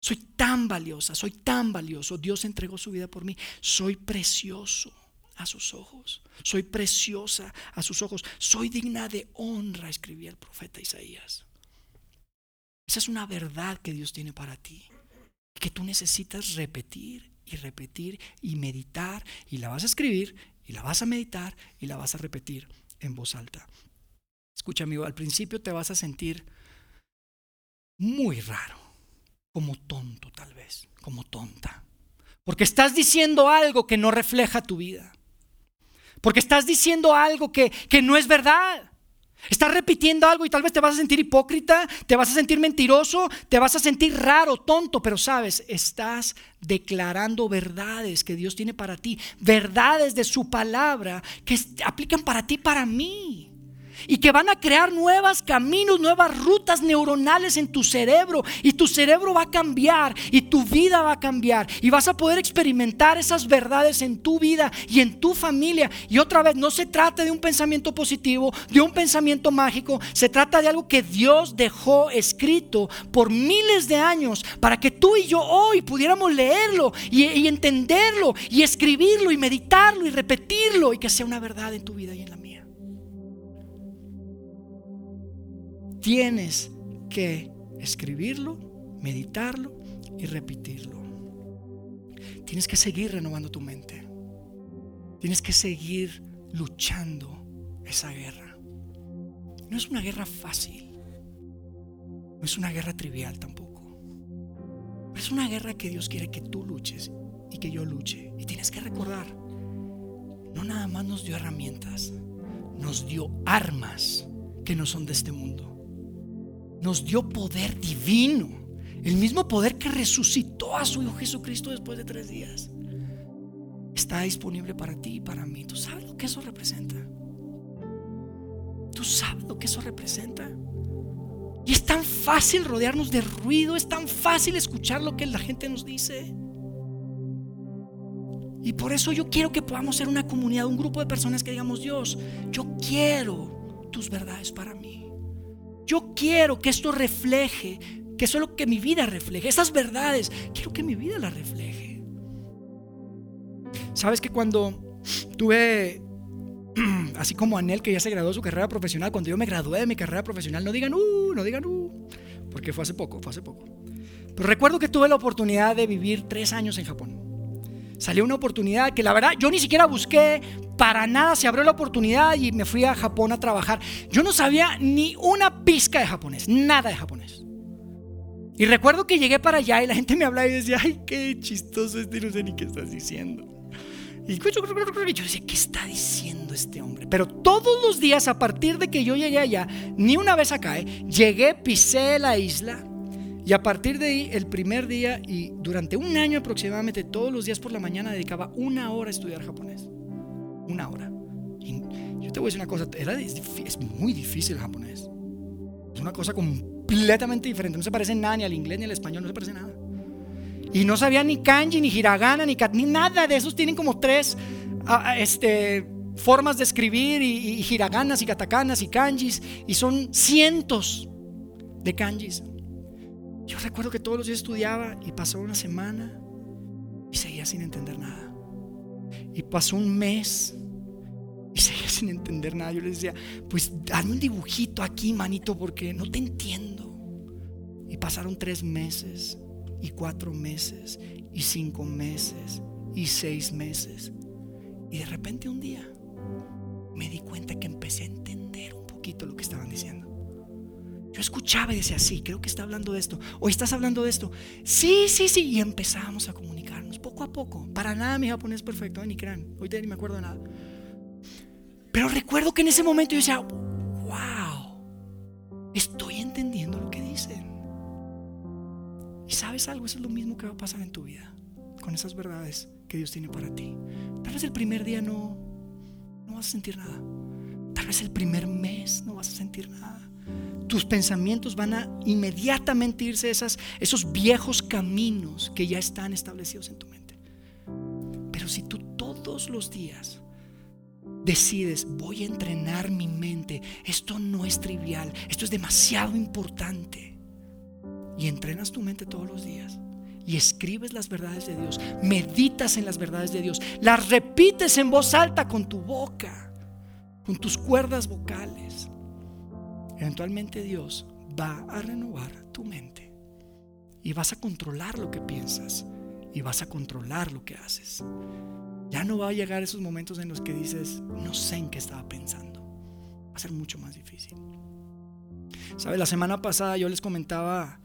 Soy tan valiosa, soy tan valioso. Dios entregó su vida por mí. Soy precioso a sus ojos. Soy preciosa a sus ojos. Soy digna de honra, escribía el profeta Isaías. Esa es una verdad que Dios tiene para ti. Que tú necesitas repetir y repetir y meditar. Y la vas a escribir y la vas a meditar y la vas a repetir en voz alta. Escucha amigo, al principio te vas a sentir muy raro como tonto tal vez, como tonta. Porque estás diciendo algo que no refleja tu vida. Porque estás diciendo algo que, que no es verdad. Estás repitiendo algo y tal vez te vas a sentir hipócrita, te vas a sentir mentiroso, te vas a sentir raro, tonto, pero sabes, estás declarando verdades que Dios tiene para ti, verdades de su palabra que aplican para ti, para mí y que van a crear nuevos caminos, nuevas rutas neuronales en tu cerebro y tu cerebro va a cambiar y tu vida va a cambiar y vas a poder experimentar esas verdades en tu vida y en tu familia. Y otra vez, no se trata de un pensamiento positivo, de un pensamiento mágico, se trata de algo que Dios dejó escrito por miles de años para que tú y yo hoy pudiéramos leerlo y, y entenderlo y escribirlo y meditarlo y repetirlo y que sea una verdad en tu vida y en la mía. Tienes que escribirlo, meditarlo y repetirlo. Tienes que seguir renovando tu mente. Tienes que seguir luchando esa guerra. No es una guerra fácil. No es una guerra trivial tampoco. Pero es una guerra que Dios quiere que tú luches y que yo luche. Y tienes que recordar, no nada más nos dio herramientas, nos dio armas que no son de este mundo nos dio poder divino. El mismo poder que resucitó a su Hijo Jesucristo después de tres días. Está disponible para ti y para mí. ¿Tú sabes lo que eso representa? ¿Tú sabes lo que eso representa? Y es tan fácil rodearnos de ruido, es tan fácil escuchar lo que la gente nos dice. Y por eso yo quiero que podamos ser una comunidad, un grupo de personas que digamos, Dios, yo quiero tus verdades para mí. Yo quiero que esto refleje, que eso es lo que mi vida refleje, esas verdades, quiero que mi vida las refleje. Sabes que cuando tuve, así como Anel, que ya se graduó de su carrera profesional, cuando yo me gradué de mi carrera profesional, no digan, uh, no digan, uh, porque fue hace poco, fue hace poco. Pero recuerdo que tuve la oportunidad de vivir tres años en Japón. salió una oportunidad que la verdad yo ni siquiera busqué, para nada se abrió la oportunidad y me fui a Japón a trabajar. Yo no sabía ni una pizca de japonés, nada de japonés. Y recuerdo que llegué para allá y la gente me hablaba y decía, ay, qué chistoso este, no sé ni qué estás diciendo. Y yo decía, ¿qué está diciendo este hombre? Pero todos los días, a partir de que yo llegué allá, ni una vez acá, ¿eh? llegué, pisé la isla. Y a partir de ahí, el primer día y durante un año aproximadamente, todos los días por la mañana dedicaba una hora a estudiar japonés. Una hora. Y yo te voy a decir una cosa, es muy difícil el japonés. Es una cosa completamente diferente. No se parece nada ni al inglés ni al español, no se parece nada. Y no sabía ni kanji, ni hiragana, ni, ni nada de esos. Tienen como tres ah, ah, este, formas de escribir, y, hiraganas, y katakanas, y kanjis. Y son cientos de kanjis. Yo recuerdo que todos los días estudiaba y pasó una semana y seguía sin entender nada. Y pasó un mes sin entender nada. Yo le decía, pues hazme un dibujito aquí, manito, porque no te entiendo. Y pasaron tres meses y cuatro meses y cinco meses y seis meses. Y de repente un día me di cuenta que empecé a entender un poquito lo que estaban diciendo. Yo escuchaba y decía, sí, creo que está hablando de esto. O estás hablando de esto. Sí, sí, sí. Y empezamos a comunicarnos poco a poco. Para nada mi japonés perfecto, ni crean. Hoy ni me acuerdo de nada. Pero recuerdo que en ese momento yo decía, wow, estoy entendiendo lo que dicen. Y sabes algo, eso es lo mismo que va a pasar en tu vida, con esas verdades que Dios tiene para ti. Tal vez el primer día no, no vas a sentir nada. Tal vez el primer mes no vas a sentir nada. Tus pensamientos van a inmediatamente irse esas, esos viejos caminos que ya están establecidos en tu mente. Pero si tú todos los días decides, voy a entrenar mi mente, esto no es trivial, esto es demasiado importante y entrenas tu mente todos los días y escribes las verdades de Dios, meditas en las verdades de Dios, las repites en voz alta con tu boca, con tus cuerdas vocales, eventualmente Dios va a renovar tu mente y vas a controlar lo que piensas y vas a controlar lo que haces. Ya no va a llegar esos momentos en los que dices, no sé en qué estaba pensando. Va a ser mucho más difícil. ¿Sabes? La semana pasada yo les comentaba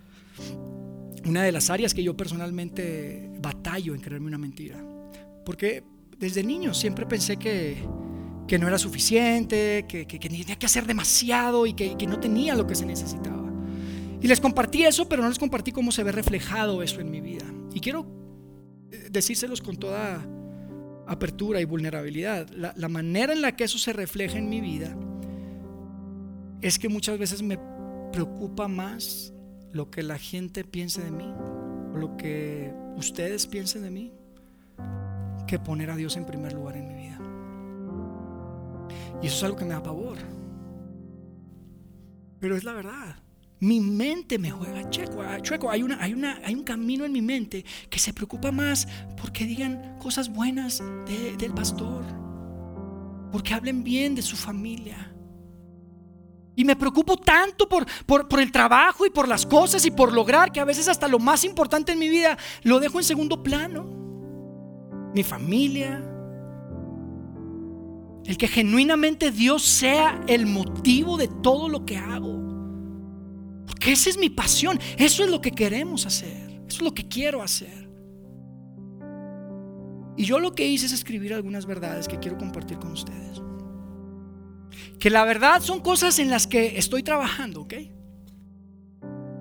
una de las áreas que yo personalmente batallo en creerme una mentira. Porque desde niño siempre pensé que, no era suficiente, que, tenía que hacer demasiado y que, no tenía lo que se necesitaba. Y les compartí eso, pero no les compartí cómo se ve reflejado eso en mi vida. Y quiero eh, decírselos con toda apertura y vulnerabilidad. La, la manera en la que eso se refleja en mi vida es que muchas veces me preocupa más lo que la gente piense de mí o lo que ustedes piensen de mí que poner a Dios en primer lugar en mi vida. Y eso es algo que me da pavor. Pero es la verdad. Mi mente me juega checo, ah, chueco. Hay, una, hay, una, hay un camino en mi mente que se preocupa más porque digan cosas buenas del pastor, porque hablen bien de su familia, y me preocupo tanto por, por, el trabajo y por las cosas y por lograr que a veces hasta lo más importante en mi vida lo dejo en segundo plano. Mi familia. El que genuinamente Dios sea el motivo de todo lo que hago. Porque esa es mi pasión. Eso es lo que queremos hacer. Eso es lo que quiero hacer. Y yo lo que hice es escribir algunas verdades que quiero compartir con ustedes que la verdad son cosas en las que estoy trabajando, ¿ok?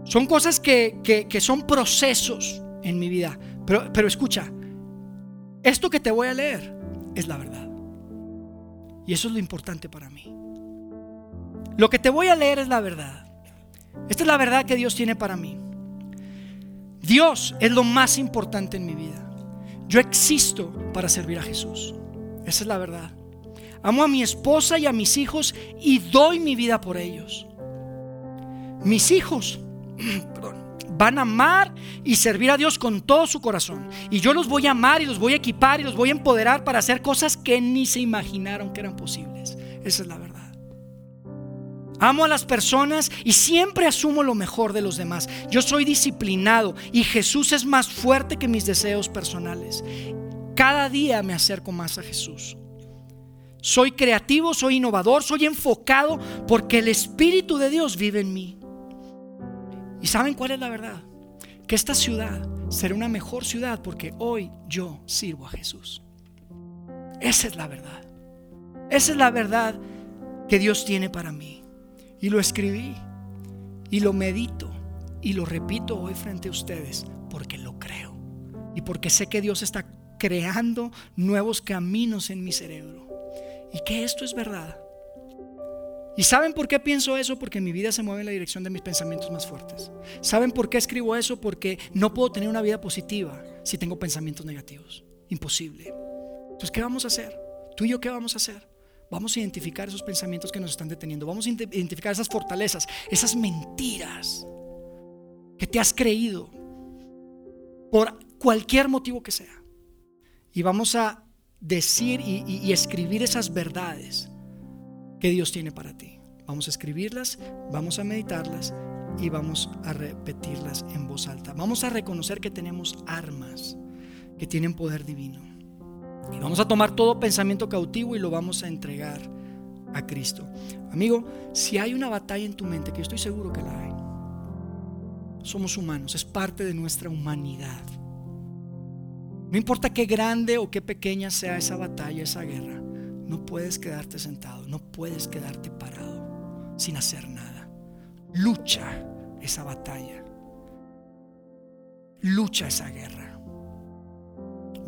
Son cosas que, son procesos en mi vida. Pero, pero escucha, esto que te voy a leer es la verdad. Y eso es lo importante para mí. Lo que te voy a leer es la verdad. Esta es la verdad que Dios tiene para mí. Dios es lo más importante en mi vida. Yo existo para servir a Jesús. Esa es la verdad. Amo a mi esposa y a mis hijos y doy mi vida por ellos. Mis hijos van a amar y servir a Dios con todo su corazón. Y yo los voy a amar y los voy a equipar y los voy a empoderar para hacer cosas que ni se imaginaron que eran posibles. Esa es la verdad. Amo a las personas y siempre asumo lo mejor de los demás. Yo soy disciplinado y Jesús es más fuerte que mis deseos personales. Cada día me acerco más a Jesús. Soy creativo, soy innovador, soy enfocado porque el Espíritu de Dios vive en mí. ¿Y saben cuál es la verdad? Que esta ciudad será una mejor ciudad porque hoy yo sirvo a Jesús. Esa es la verdad. Esa es la verdad que Dios tiene para mí. Y lo escribí y lo medito y lo repito hoy frente a ustedes porque lo creo y porque sé que Dios está creando nuevos caminos en mi cerebro y que esto es verdad. ¿Y saben por qué pienso eso? Porque mi vida se mueve en la dirección de mis pensamientos más fuertes. ¿Saben por qué escribo eso? Porque no puedo tener una vida positiva si tengo pensamientos negativos. Imposible. Entonces, ¿qué vamos a hacer? Tú y yo, ¿qué vamos a hacer? Vamos a identificar esos pensamientos que nos están deteniendo. Vamos a identificar esas fortalezas, esas mentiras que te has creído por cualquier motivo que sea. Y vamos a decir y, escribir esas verdades que Dios tiene para ti. Vamos a escribirlas, vamos a meditarlas y vamos a repetirlas en voz alta. Vamos a reconocer que tenemos armas que tienen poder divino. Y vamos a tomar todo pensamiento cautivo y lo vamos a entregar a Cristo. Amigo, si hay una batalla en tu mente, que estoy seguro que la hay, somos humanos, es parte de nuestra humanidad. No importa qué grande o qué pequeña sea esa batalla, esa guerra, no puedes quedarte sentado, no puedes quedarte parado sin hacer nada. Lucha esa batalla. Lucha esa guerra.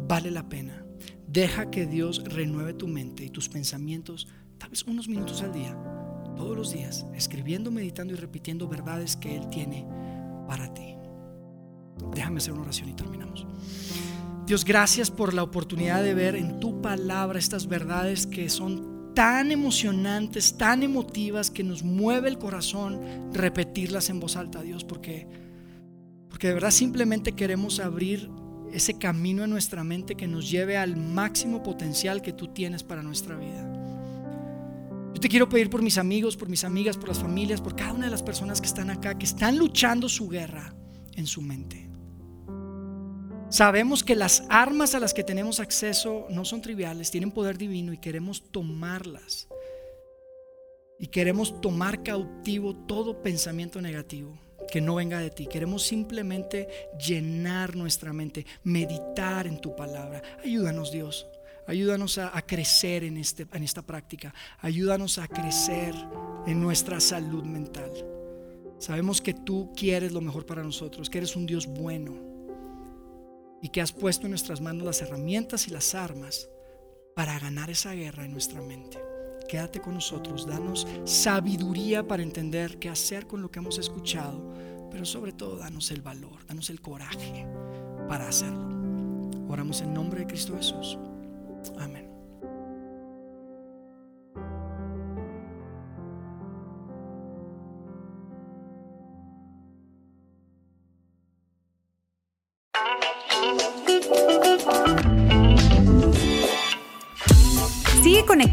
Vale la pena. Deja que Dios renueve tu mente y tus pensamientos, tal vez unos minutos al día, todos los días, escribiendo, meditando y repitiendo verdades que Él tiene para ti. Déjame hacer una oración y terminamos. Dios, gracias por la oportunidad de ver en tu palabra estas verdades que son tan emocionantes, tan emotivas, que nos mueve el corazón repetirlas en voz alta, Dios, porque, porque de verdad simplemente queremos abrir ese camino en nuestra mente que nos lleve al máximo potencial que tú tienes para nuestra vida. Yo te quiero pedir por mis amigos, por mis amigas, por las familias, por cada una de las personas que están acá, que están luchando su guerra en su mente. Sabemos que las armas a las que tenemos acceso no son triviales, tienen poder divino y queremos tomarlas. Y queremos tomar cautivo todo pensamiento negativo que no venga de ti. Queremos simplemente llenar nuestra mente, meditar en tu palabra. Ayúdanos Dios. Ayúdanos a, crecer en, este, en esta práctica. Ayúdanos a crecer en nuestra salud mental. Sabemos que tú quieres lo mejor para nosotros, que eres un Dios bueno y que has puesto en nuestras manos las herramientas y las armas para ganar esa guerra en nuestra mente. Quédate con nosotros, danos sabiduría para entender qué hacer con lo que hemos escuchado, pero sobre todo danos el valor, danos el coraje para hacerlo. Oramos en nombre de Cristo Jesús. Amén.